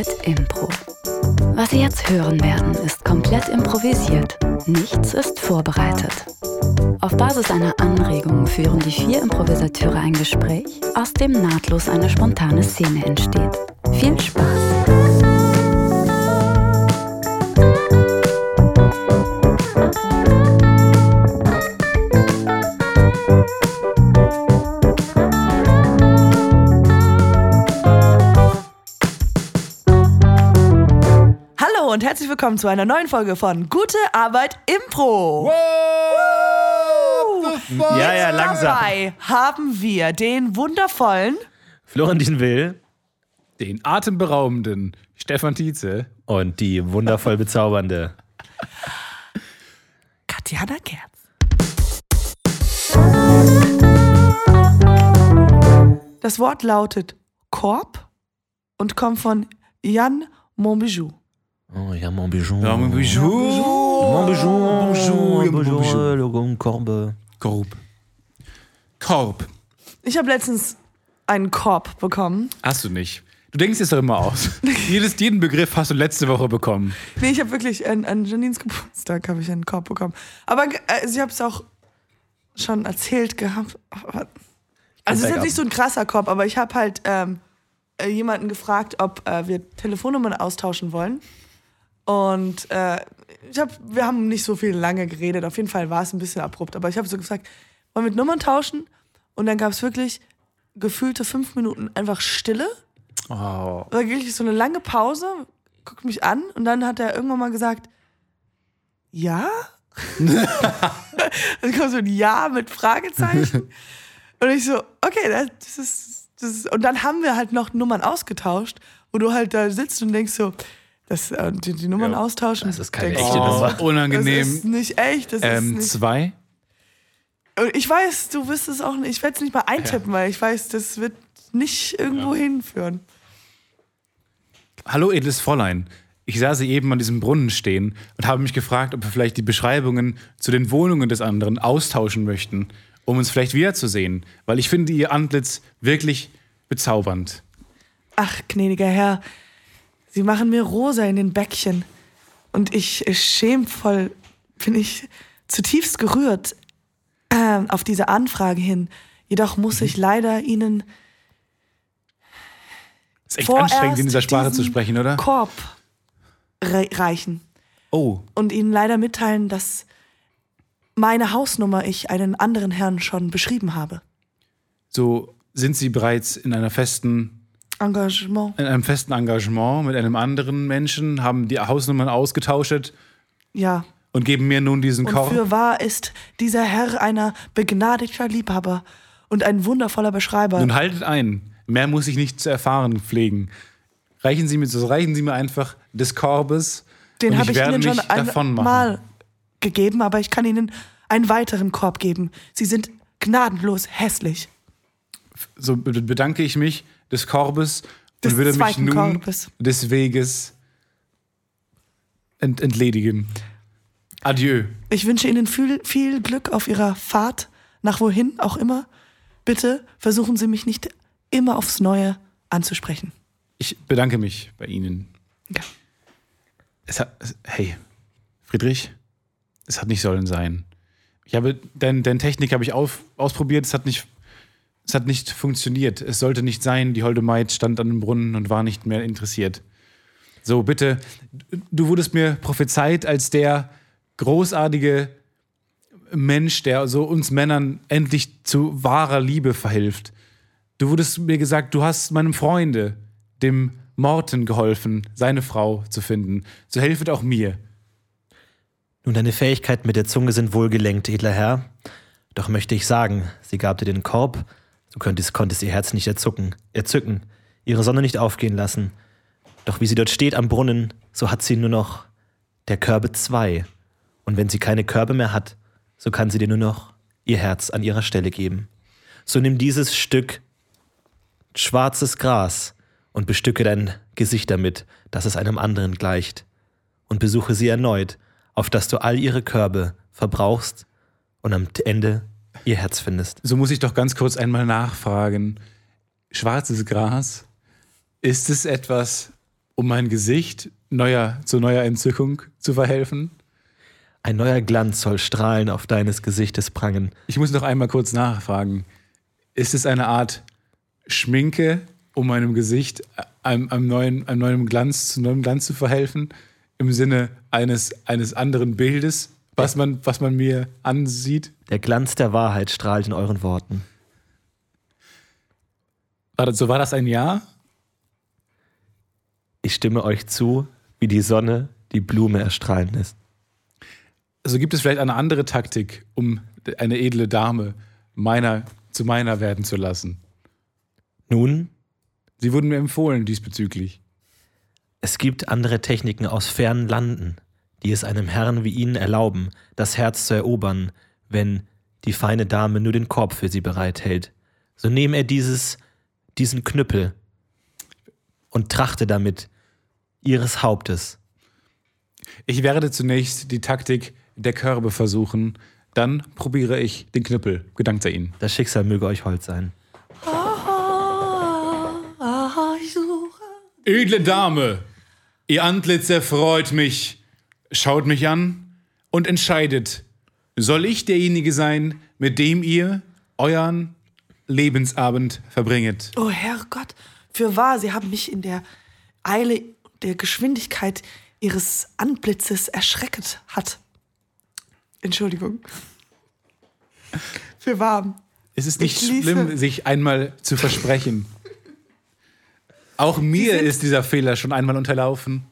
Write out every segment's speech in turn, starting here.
Arbeit Impro. Was Sie jetzt hören werden, ist komplett improvisiert. Nichts ist vorbereitet. Auf Basis einer Anregung führen die vier Improvisateure ein Gespräch, aus dem nahtlos eine spontane Szene entsteht. Viel Spaß! Hallo und herzlich willkommen zu einer neuen Folge von Gute Arbeit Impro. Ja, ja, langsam. Dabei haben wir den wundervollen Florentin Will Den atemberaubenden Stefan Tietze. und die wundervoll bezaubernde. Katjana Kerz. Das Wort lautet Korb und kommt von Jan Monbijou. Oh, ja, mon bijou. Ja, mon bijou. Mon bijou. Bonjour, Mon bijou. bonjour. Logo, Korbe. Korb. Korb. Ich habe letztens einen Korb bekommen. Hast du nicht. Du denkst es doch immer aus. Jedes, jeden Begriff hast du letzte Woche bekommen. Nee, ich habe wirklich an, an Janines Geburtstag habe ich einen Korb bekommen. Aber äh, also ich habe es auch schon erzählt gehabt. Also es ist jetzt nicht so ein krasser Korb, aber ich habe halt ähm, äh, jemanden gefragt, ob äh, wir Telefonnummern austauschen wollen. Und äh, ich hab, wir haben nicht so viel lange geredet. Auf jeden Fall war es ein bisschen abrupt. Aber ich habe so gesagt, wollen wir Nummern tauschen? Und dann gab es wirklich gefühlte fünf Minuten einfach Stille. Oh. war wirklich so eine lange Pause, guckt mich an und dann hat er irgendwann mal gesagt, ja? dann kommt so ein Ja mit Fragezeichen. und ich so, okay, das ist, das ist. Und dann haben wir halt noch Nummern ausgetauscht, wo du halt da sitzt und denkst so, das, äh, die, die Nummern Ja, austauschen. das ist keine echte Nummer. Das ist unangenehm. nicht echt. Das Ähm, ist nicht. zwei. Und ich weiß, du wirst es auch nicht. Ich werde es nicht mal eintippen, weil ich weiß, das wird nicht irgendwo hinführen. Hallo, edles Fräulein. Ich sah sie eben an diesem Brunnen stehen und habe mich gefragt, ob wir vielleicht die Beschreibungen zu den Wohnungen des anderen austauschen möchten, um uns vielleicht wiederzusehen, weil ich finde ihr Antlitz wirklich bezaubernd. Ach, gnädiger Herr, Sie machen mir rosa in den Bäckchen. Und ich äh, schämvoll bin ich zutiefst gerührt äh, auf diese Anfrage hin. Jedoch muss ich leider Ihnen Ist echt anstrengend, in dieser Sprache zu sprechen, oder? Korb re reichen Oh, und Ihnen leider mitteilen, dass meine Hausnummer ich einen anderen Herrn schon beschrieben habe. so sind Sie bereits in einer festen Engagement. in einem festen Engagement mit einem anderen Menschen, haben die Hausnummern ausgetauscht Ja. und geben mir nun diesen Und Korb. für wahr ist dieser Herr einer begnadigter Liebhaber und ein wundervoller Beschreiber. Nun haltet ein, mehr muss ich nicht zu erfahren pflegen. Reichen Sie mir, so reichen Sie mir einfach des Korbes. Den habe ich, werde Ihnen schon einmal gegeben, aber ich kann Ihnen einen weiteren Korb geben. Sie sind gnadenlos hässlich. So be- bedanke ich mich des Korbes Des und würde mich nun Korbes. des Weges ent entledigen. Adieu. Ich wünsche Ihnen viel, viel Glück auf Ihrer Fahrt, nach wohin auch immer. Bitte versuchen Sie mich nicht immer aufs Neue anzusprechen. Ich bedanke mich bei Ihnen. Ja. Es hat, hey, Friedrich, es hat nicht sollen sein. Ich habe, dein, dein Technik habe ich auf, ausprobiert, es hat nicht, es hat nicht funktioniert. Es sollte nicht sein. Die holde Maid stand an dem Brunnen und war nicht mehr interessiert. So, bitte, du wurdest mir prophezeit als der großartige Mensch, der so uns Männern endlich zu wahrer Liebe verhilft. Du wurdest mir gesagt, du hast meinem Freunde, dem Morten, geholfen, seine Frau zu finden. So helfet auch mir. Nun, deine Fähigkeiten mit der Zunge sind wohlgelenkt, edler Herr. Doch möchte ich sagen, sie gab dir den Korb, du könntest, konntest ihr Herz nicht erzucken, erzücken, ihre Sonne nicht aufgehen lassen. Doch wie sie dort steht am Brunnen, so hat sie nur noch der Körbe zwei. Und wenn sie keine Körbe mehr hat, so kann sie dir nur noch ihr Herz an ihrer Stelle geben. So nimm dieses Stück schwarzes Gras und bestücke dein Gesicht damit, dass es einem anderen gleicht. Und besuche sie erneut, auf dass du all ihre Körbe verbrauchst und am Ende ihr Herz findest. So muss ich doch ganz kurz einmal nachfragen. Schwarzes Gras, ist es etwas um mein Gesicht neuer, zu neuer Entzückung zu verhelfen? Ein neuer Glanz soll strahlen auf deines Gesichtes prangen. Ich muss noch einmal kurz nachfragen. Ist es eine Art Schminke, um meinem Gesicht einem, einem, neuen, einem neuen Glanz, zu neuem Glanz zu verhelfen? Im Sinne eines, eines anderen Bildes, was man, was man mir ansieht? Der Glanz der Wahrheit strahlt in euren Worten. War das, so war das ein Ja? Ich stimme euch zu, wie die Sonne die Blume erstrahlen lässt. Also gibt es vielleicht eine andere Taktik, um eine edle Dame meiner zu meiner werden zu lassen? Nun, Sie wurden mir empfohlen diesbezüglich. es gibt andere Techniken aus fernen Landen, die es einem Herrn wie Ihnen erlauben, das Herz zu erobern, wenn die feine Dame nur den Korb für sie bereithält. So nehme er dieses, diesen Knüppel und trachte damit ihres Hauptes. Ich werde zunächst die Taktik der Körbe versuchen, dann probiere ich den Knüppel. Gedankt sei Ihnen. Das Schicksal möge euch hold sein. Ah, ich suche. Edle Dame, Ihr Antlitz erfreut mich. Schaut mich an und entscheidet, soll ich derjenige sein, mit dem ihr euren Lebensabend verbringet? Oh Herrgott, für wahr, Sie haben mich in der Eile der Geschwindigkeit Ihres Anblitzes erschrecket hat. Entschuldigung. Für wahr. Es ist nicht schlimm, sich einmal zu versprechen. Auch mir ist dieser Fehler schon einmal unterlaufen.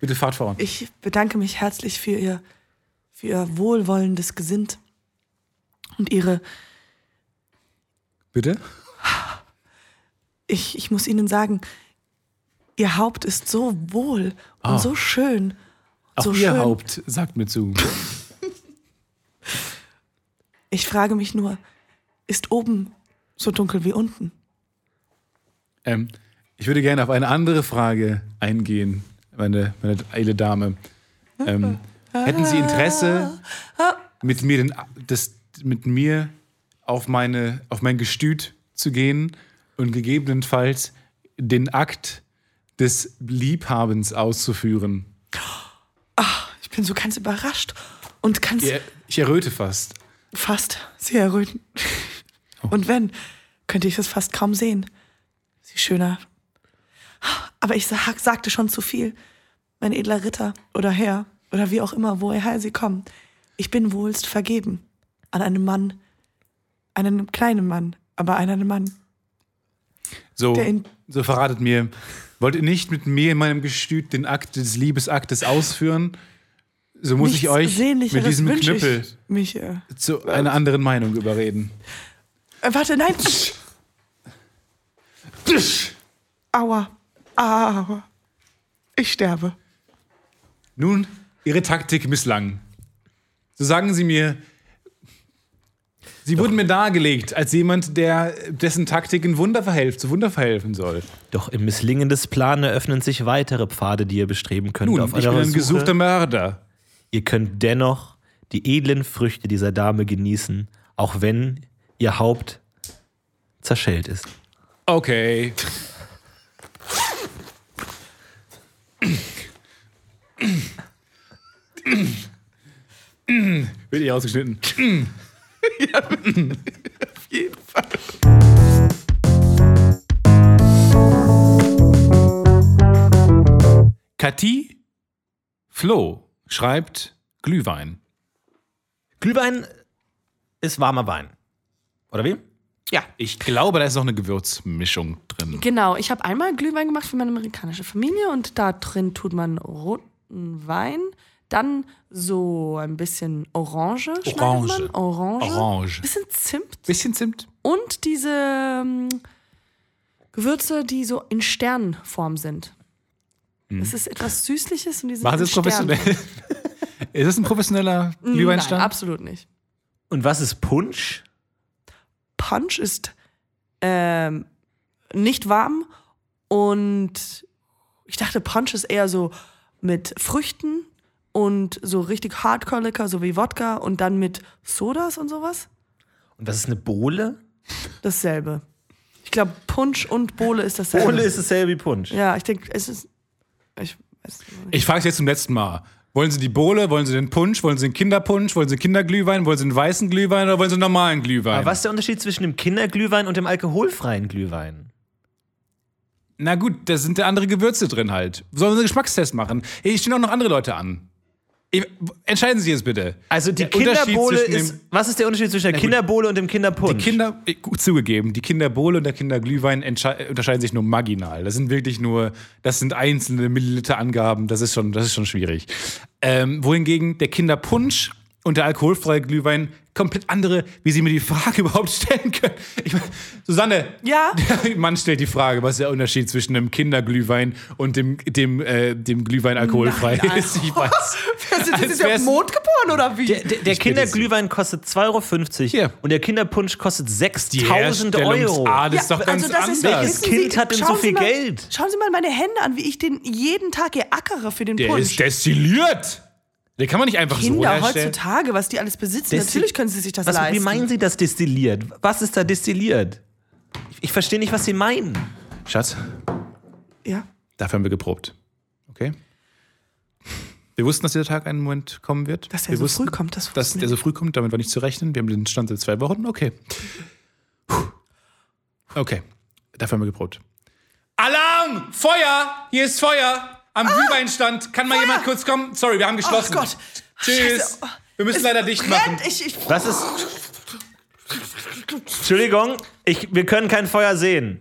Bitte fahrt voran. Ich bedanke mich herzlich für Ihr, für Ihr wohlwollendes Gesind und Ihre. Bitte? Ich, ich muss Ihnen sagen, Ihr Haupt ist so wohl und Ah. so schön. Auch so Ihr schön. Haupt sagt mir zu. Ich frage mich nur, ist oben so dunkel wie unten? Ähm, ich würde gerne auf eine andere Frage eingehen, meine, meine edle Dame. Ähm, hätten Sie Interesse, mit mir, den, das, mit mir auf, meine, auf mein Gestüt zu gehen und gegebenenfalls den Akt des Liebhabens auszuführen? Ich bin so ganz überrascht und ganz Ja, Ich erröte fast. fast sehr erröten. Oh. Und wenn, könnte ich es fast kaum sehen. Sie schöner. Aber ich sag, sagte schon zu viel. Mein edler Ritter oder Herr oder wie auch immer, woher Sie kommen. Ich bin wohlst vergeben an einen Mann, einen kleinen Mann, aber an einen Mann. So, so verratet mir, wollt ihr nicht mit mir in meinem Gestüt den Akt des Liebesaktes ausführen? So muss ich Nichts euch Sehnlicheres mit diesem Knüppel Ich mich, äh, zu einer anderen Meinung überreden. äh, warte, nein. Aua. Aua. Ich sterbe. Nun, Ihre Taktik misslang. So sagen Sie mir, Sie wurden mir dargelegt als jemand, der dessen Taktiken Wunder verhelft, zu Wunder verhelfen soll. Doch im Misslingen des Plans eröffnen sich weitere Pfade, die ihr bestreben könnt. Nun, auf ich bin ein Suche. gesuchter Mörder. Ihr könnt dennoch die edlen Früchte dieser Dame genießen, auch wenn ihr Haupt zerschellt ist. Okay. Wird eh ausgeschnitten. Auf jeden Fall. Kathi Flo schreibt Glühwein. Glühwein ist warmer Wein. Oder wie? Ja. Ich glaube, da ist noch eine Gewürzmischung drin. Genau, ich habe einmal Glühwein gemacht für meine amerikanische Familie und da drin tut man roten Wein, dann so ein bisschen Orange, schneidet Orange. man, Orange, Orange. bisschen Zimt Bisschen Zimt. und diese ähm, Gewürze, die so in Sternform sind. Es ist etwas Süßliches und die sind Machen Sie es professionell. Ist es ein professioneller Nein, Glühweinstand? absolut nicht. Und was ist Punsch? Punch ist Ähm, nicht warm und ich dachte, Punch ist eher so mit Früchten und so richtig Hardcore-Liquor, so wie Wodka und dann mit Sodas und sowas. Und was ist eine Bohle? Dasselbe. Ich glaube, Punsch und Bohle ist dasselbe. Bohle ist dasselbe wie Punsch. Ja, ich denke, es ist. Ich weiß nicht. Ich frage es jetzt zum letzten Mal. Wollen Sie die Bohle? Wollen Sie den Punsch? Wollen Sie den Kinderpunsch? Wollen Sie Kinderglühwein? Wollen Sie einen weißen Glühwein oder wollen Sie einen normalen Glühwein? Aber was ist der Unterschied zwischen dem Kinderglühwein und dem alkoholfreien Glühwein? Na gut, da sind ja andere Gewürze drin halt. Sollen wir einen Geschmackstest machen? Hier stehen auch noch andere Leute an. Entscheiden Sie jetzt bitte. Also die Der Kinderbohle ist. Was ist der Unterschied zwischen der. Kinderbohle und dem Kinderpunsch? Die Kinder, äh, gut zugegeben, die Kinderbohle und der Kinderglühwein entschei- unterscheiden sich nur marginal. Das sind wirklich nur, das sind einzelne Milliliter-Angaben, das ist schon, das ist schon schwierig. Ähm, wohingegen der Kinderpunsch und der alkoholfreie Glühwein komplett andere, wie Sie mir die Frage überhaupt stellen können. Ich mein, Susanne, Ja? der Mann stellt die Frage, was ist der Unterschied zwischen einem Kinderglühwein und dem, dem, äh, dem Glühwein alkoholfrei Nein, ist. Ich weiß. Sind Als Sie auf wär's- dem Mond geboren oder wie? Der, der, der Kinderglühwein kostet 2,50 Euro Hier. und der Kinderpunsch kostet Die 6000 Euro. Herstellungsart ist doch ganz also das ist- anders. Welches Kind hat denn so viel mal, Geld? Schauen Sie mal meine Hände an, wie ich den jeden Tag geackere für den Der Punsch. ist destilliert. Den kann man nicht einfach so Kinder herstellen. heutzutage, was die alles besitzen, Destil- natürlich können sie sich das was, leisten. Wie meinen Sie das destilliert? Was ist da destilliert? Ich, ich verstehe nicht, was Sie meinen. Schatz, Ja. dafür haben wir geprobt. Okay? Wir wussten, dass dieser Tag einen Moment kommen wird. Dass er wir so wussten, früh kommt, das Dass der so früh kommt, damit war nicht zu rechnen. Wir haben den Stand seit zwei Wochen. Okay. Puh. Okay, dafür haben wir geprobt. Alarm! Feuer! Hier ist Feuer! Am Glühweinstand. Kann mal jemand kurz kommen? Sorry, wir haben geschlossen. Ah! Oh Gott. Tschüss. Scheiße. Wir müssen leider dicht machen. Brennt! Ich, ich, Was ist. Entschuldigung, ich, wir können kein Feuer sehen.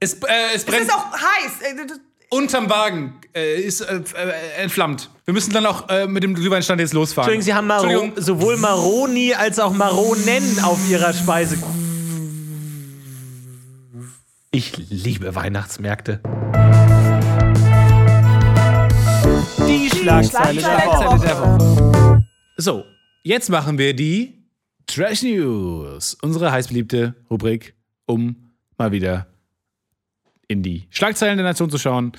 Es, äh, es es brennt ist auch heiß. Äh, unterm Wagen. Äh, ist äh, äh, entflammt. Wir müssen dann auch äh, mit dem Glühweinstand jetzt losfahren. Entschuldigung, Sie haben Maro Entschuldigung. sowohl Maroni als auch Maronen auf Ihrer Speise. Ich liebe Weihnachtsmärkte. Die Schlagzeile der Woche. So, jetzt machen wir die Trash News. Unsere heißbeliebte Rubrik, um mal wieder in die Schlagzeilen der Nation zu schauen.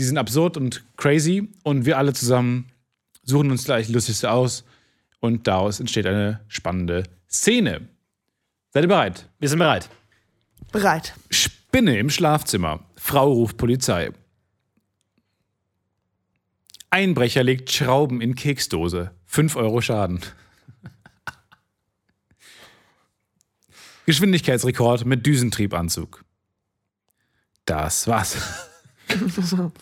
Die sind absurd und crazy und wir alle zusammen suchen uns gleich lustigste aus und daraus entsteht eine spannende Szene. Seid ihr bereit? Wir sind bereit. bereit. Spinne im Schlafzimmer. Frau ruft Polizei. Einbrecher legt Schrauben in Keksdose. 5 Euro Schaden. Geschwindigkeitsrekord mit Düsentriebanzug. Das war's.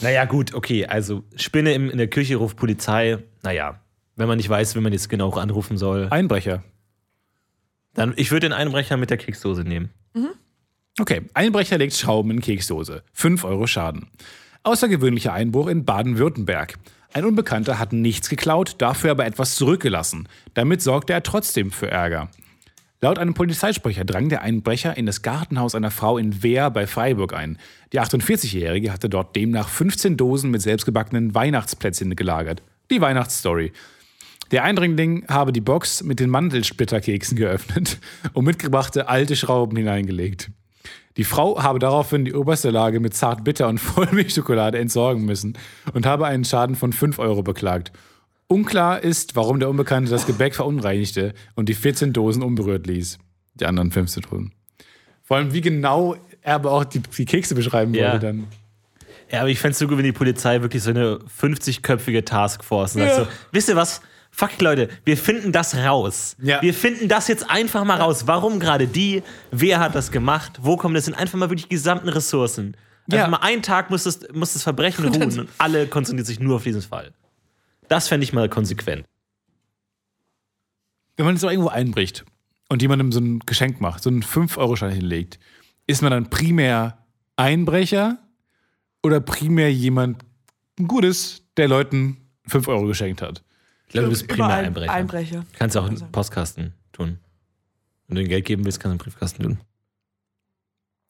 Naja, gut, okay. Also, Spinne im, in der Küche ruft Polizei. Naja, wenn man nicht weiß, wie man jetzt genau anrufen soll, Einbrecher. dann ich würde den Einbrecher mit der Keksdose nehmen. Okay, Einbrecher legt Schrauben in Keksdose. 5 Euro Schaden. Außergewöhnlicher Einbruch in Baden-Württemberg. Ein Unbekannter hat nichts geklaut, dafür aber etwas zurückgelassen. Damit sorgte er trotzdem für Ärger. Laut einem Polizeisprecher drang der Einbrecher in das Gartenhaus einer Frau in Wehr bei Freiburg ein. Die 48-Jährige hatte dort demnach 15 Dosen mit selbstgebackenen Weihnachtsplätzchen gelagert. Die Weihnachtsstory. Der Eindringling habe die Box mit den Mandelsplitterkeksen geöffnet und mitgebrachte alte Schrauben hineingelegt. Die Frau habe daraufhin die oberste Lage mit Zartbitter und Vollmilchschokolade entsorgen müssen und habe einen Schaden von 5 Euro beklagt. Unklar ist, warum der Unbekannte das Gebäck verunreinigte und die 14 Dosen unberührt ließ. Die anderen 15 Dosen. Vor allem, wie genau er aber auch die, die Kekse beschreiben Ja. wollte dann. Ja, aber ich fände es so gut, wenn die Polizei wirklich so eine 50-köpfige Taskforce sagt. Ja. So, wisst ihr was? Fuck, Leute, wir finden das raus. Ja. Wir finden das jetzt einfach mal raus. Warum gerade die? Wer hat das gemacht? Wo kommen das hin? Einfach mal wirklich die gesamten Ressourcen. Einfach Ja. mal einen Tag muss das, muss das Verbrechen ruhen und alle konzentrieren sich nur auf diesen Fall. Das fände ich mal konsequent. Wenn man jetzt auch irgendwo einbricht und jemandem so ein Geschenk macht, so einen 5-Euro-Schein hinlegt, ist man dann primär Einbrecher oder primär jemand Gutes, der Leuten 5 Euro geschenkt hat? Ich glaube, du bist primär Überall Einbrecher. Einbrecher. Kannst auch einen Postkasten tun. Wenn du den Geld geben willst, kannst du einen Briefkasten tun.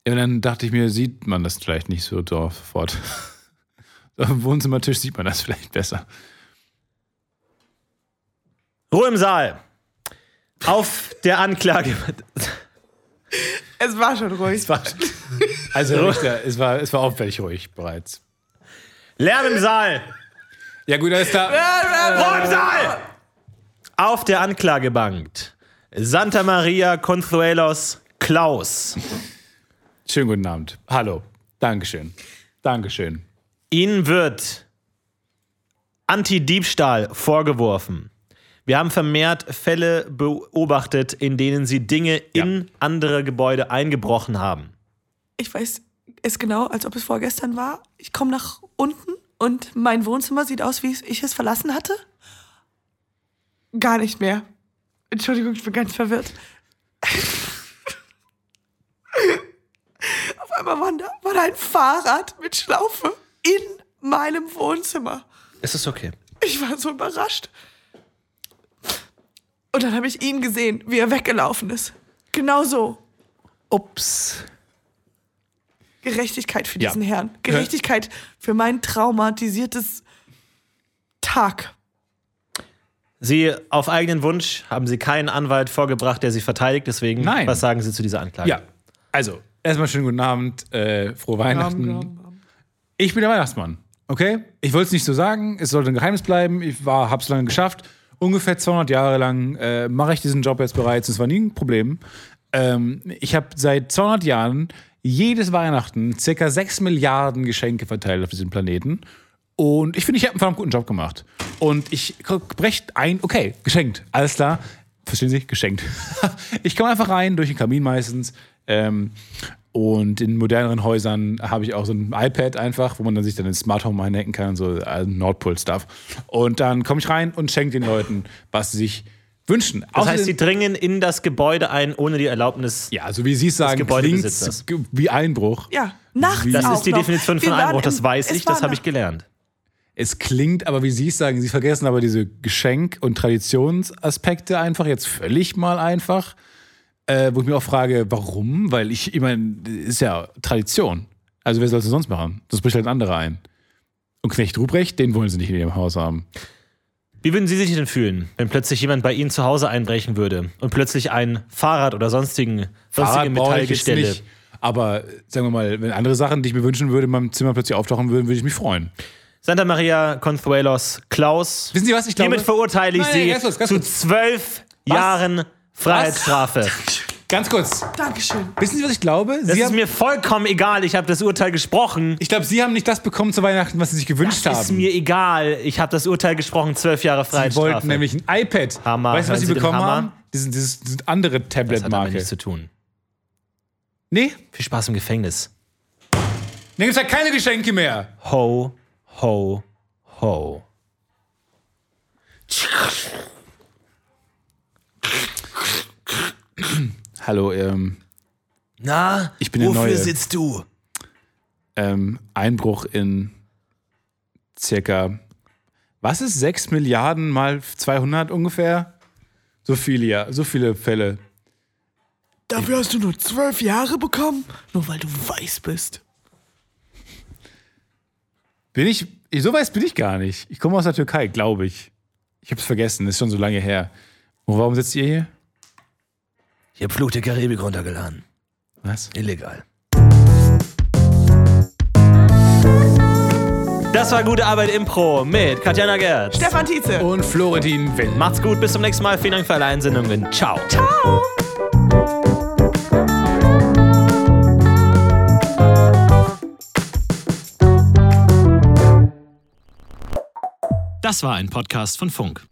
Ja, dann dachte ich mir, sieht man das vielleicht nicht so sofort. Am Wohnzimmertisch sieht man das vielleicht besser. Ruhe im Saal. Auf der Anklage. Es war schon ruhig. Es war, also, Herr Richter, es war, es war auffällig ruhig bereits. Lärm im Saal. Ja, gut, da ist da. Ruhe im Saal. Auf der Anklagebank. Santa Maria Consuelos Klaus. Schönen guten Abend. Hallo. Dankeschön. Dankeschön. Ihnen wird Anti-Diebstahl vorgeworfen. Wir haben vermehrt Fälle beobachtet, in denen Sie Dinge Ja. in andere Gebäude eingebrochen haben. Ich weiß es genau, als ob es vorgestern war. Ich komme nach unten und mein Wohnzimmer sieht aus, wie ich es verlassen hatte. Gar nicht mehr. Entschuldigung, ich bin ganz verwirrt. Auf einmal war da, war da ein Fahrrad mit Schlaufe in meinem Wohnzimmer. Es ist okay. Ich war so überrascht. Und dann habe ich ihn gesehen, wie er weggelaufen ist. Genau so. Ups. Gerechtigkeit für Ja. diesen Herrn. Gerechtigkeit für mein traumatisiertes Tag. Sie, auf eigenen Wunsch, haben Sie keinen Anwalt vorgebracht, der Sie verteidigt. Deswegen, Nein. was sagen Sie zu dieser Anklage? Ja, also, erstmal schönen guten Abend, äh, frohe Weihnachten. Ich bin der Weihnachtsmann, okay? Ich wollte es nicht so sagen, es sollte ein Geheimnis bleiben. Ich war, hab's lange geschafft. Ungefähr 200 Jahre lang äh, mache ich diesen Job jetzt bereits. Es war nie ein Problem. Ähm, ich habe seit 200 Jahren jedes Weihnachten circa 6 Milliarden Geschenke verteilt auf diesem Planeten. Und ich finde, ich habe einen verdammt guten Job gemacht. Und ich breche ein, okay, geschenkt, alles klar. Verstehen Sie? Geschenkt. ich komme einfach rein, durch den Kamin meistens. Ähm, und in moderneren Häusern habe ich auch so ein iPad einfach, wo man dann sich dann ins Smart Home einhacken kann so äh, Nordpol-Stuff. Und dann komme ich rein und schenke den Leuten, was sie sich wünschen. Das heißt, Außerdem- Sie dringen in das Gebäude ein, ohne die Erlaubnis. ja, so wie Sie es sagen, klingt Gebäudebesitzers. wie Einbruch. Ja, nachts Das auch ist die noch. Definition von Einbruch, das weiß ich, das habe ich gelernt. Es klingt aber, wie Sie es sagen, Sie vergessen aber diese Geschenk- und Traditionsaspekte einfach jetzt völlig mal einfach. Äh, wo ich mir auch frage, warum? Weil ich, ich meine, ist ja Tradition. Also wer soll es denn sonst machen? Das bricht halt ein anderer ein. Und Knecht Ruprecht, den wollen Sie nicht in Ihrem Haus haben. Wie würden Sie sich denn fühlen, wenn plötzlich jemand bei Ihnen zu Hause einbrechen würde und plötzlich ein Fahrrad oder sonstigen, sonstige Metallgestelle? Aber sagen wir mal, wenn andere Sachen, die ich mir wünschen würde, in meinem Zimmer plötzlich auftauchen würden, würde ich mich freuen. Santa Maria Consuelos Klaus. Wissen Sie was? Ich glaube, Hiermit verurteile ich Nein, Sie nein, ganz kurz, ganz zu zwölf Jahren Freiheitsstrafe. Ganz kurz. Dankeschön. Wissen Sie, was ich glaube? Das Sie ist haben, mir vollkommen egal. Ich habe das Urteil gesprochen. ich glaube, Sie haben nicht das bekommen zu Weihnachten, was Sie sich gewünscht Das haben. ist mir egal. Ich habe das Urteil gesprochen. Zwölf Jahre Sie Freiheitsstrafe. wollten nämlich ein iPad. Hammer. Weißt du, was Hören Sie Sie bekommen haben? Diese, diese, diese andere das hat damit Tablet-Marke. nichts zu tun. Nee, Viel Spaß im Gefängnis. dann gibt es ja keine Geschenke mehr. Ho, ho, ho. Hallo, ähm, Na, Ich bin der wofür Neue. sitzt du? ähm, Einbruch in circa, was ist 6 Milliarden mal 200 ungefähr? So viele, ja, so viele Fälle. Dafür hast du nur zwölf Jahre bekommen, nur weil du weiß bist. Bin ich, ich- so weiß bin ich gar nicht. Ich komme aus der Türkei, glaube ich. Ich habe es vergessen, ist schon so lange her. Und warum sitzt ihr hier? Ich hab Fluch der Karibik runtergeladen. Was? Illegal. Das war gute Arbeit Impro mit Katjana Gertz. Stefan Tietze. Und Florentin Wendt. Macht's gut, bis zum nächsten Mal. Vielen Dank für alle Einsendungen. Ciao. Ciao. Das war ein Podcast von Funk.